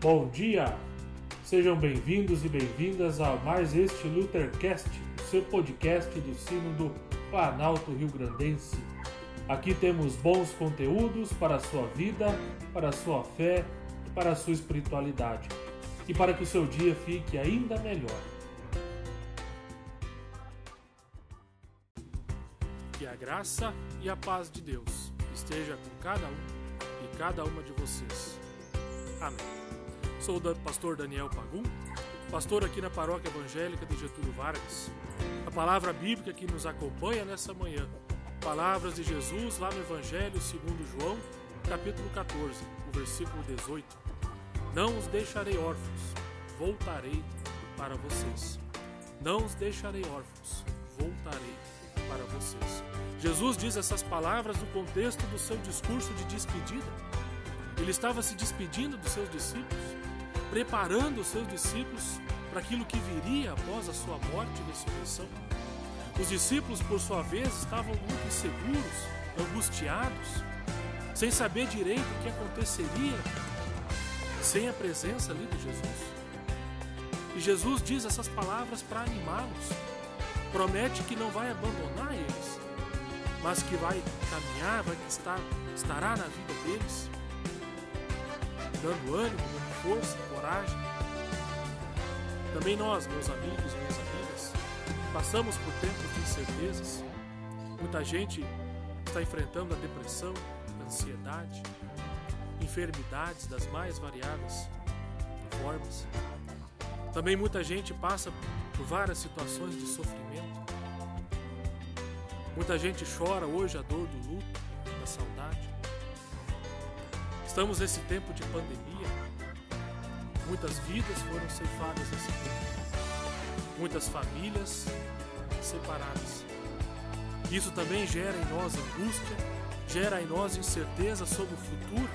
Bom dia! Sejam bem-vindos e bem-vindas a mais este Luthercast, seu podcast do sino do Planalto Rio Grandense. Aqui temos bons conteúdos para a sua vida, para a sua fé, para a sua espiritualidade e para que o seu dia fique ainda melhor. Que a graça e a paz de Deus esteja com cada um e cada uma de vocês. Amém. Sou o pastor Daniel Pagum, pastor aqui na Paróquia Evangélica de Getúlio Vargas. A palavra bíblica que nos acompanha nessa manhã, palavras de Jesus lá no Evangelho segundo João, capítulo 14, o versículo 18. Não os deixarei órfãos, voltarei para vocês. Não os deixarei órfãos, voltarei para vocês. Jesus diz essas palavras no contexto do seu discurso de despedida. Ele estava se despedindo dos seus discípulos preparando os seus discípulos para aquilo que viria após a sua morte e ressurreição. Os discípulos, por sua vez, estavam muito inseguros, angustiados, sem saber direito o que aconteceria sem a presença ali de Jesus. E Jesus diz essas palavras para animá-los. Promete que não vai abandonar eles, mas que vai caminhar, vai estar, estará na vida deles, dando ânimo, força, coragem. Também nós, meus amigos e minhas amigas, passamos por tempos de incertezas. Muita gente está enfrentando a depressão, a ansiedade, enfermidades das mais variadas formas. Também muita gente passa por várias situações de sofrimento. Muita gente chora hoje a dor do luto, da saudade. Estamos nesse tempo de pandemia Muitas vidas foram ceifadas nesse tempo. Muitas famílias separadas. Isso também gera em nós angústia, gera em nós incerteza sobre o futuro,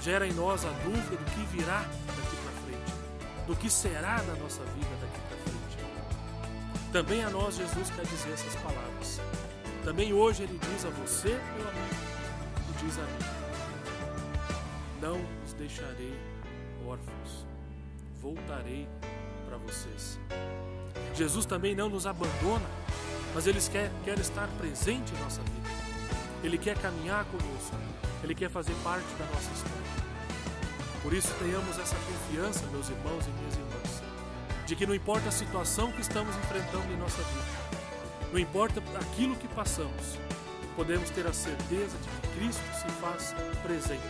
gera em nós a dúvida do que virá daqui para frente, do que será da nossa vida daqui para frente. Também a nós Jesus quer dizer essas palavras. Também hoje ele diz a você, meu amigo, e diz a mim: Não os deixarei órfãos. Voltarei para vocês. Jesus também não nos abandona, mas Ele quer, quer estar presente em nossa vida. Ele quer caminhar conosco. Ele quer fazer parte da nossa história. Por isso, tenhamos essa confiança, meus irmãos e minhas irmãs, de que não importa a situação que estamos enfrentando em nossa vida, não importa aquilo que passamos, podemos ter a certeza de que Cristo se faz presente,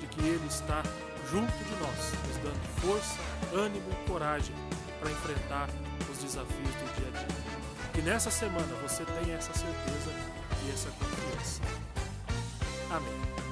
de que Ele está junto de nós, nos dando força, ânimo e coragem para enfrentar os desafios do dia a dia. Que nessa semana você tenha essa certeza e essa confiança. Amém.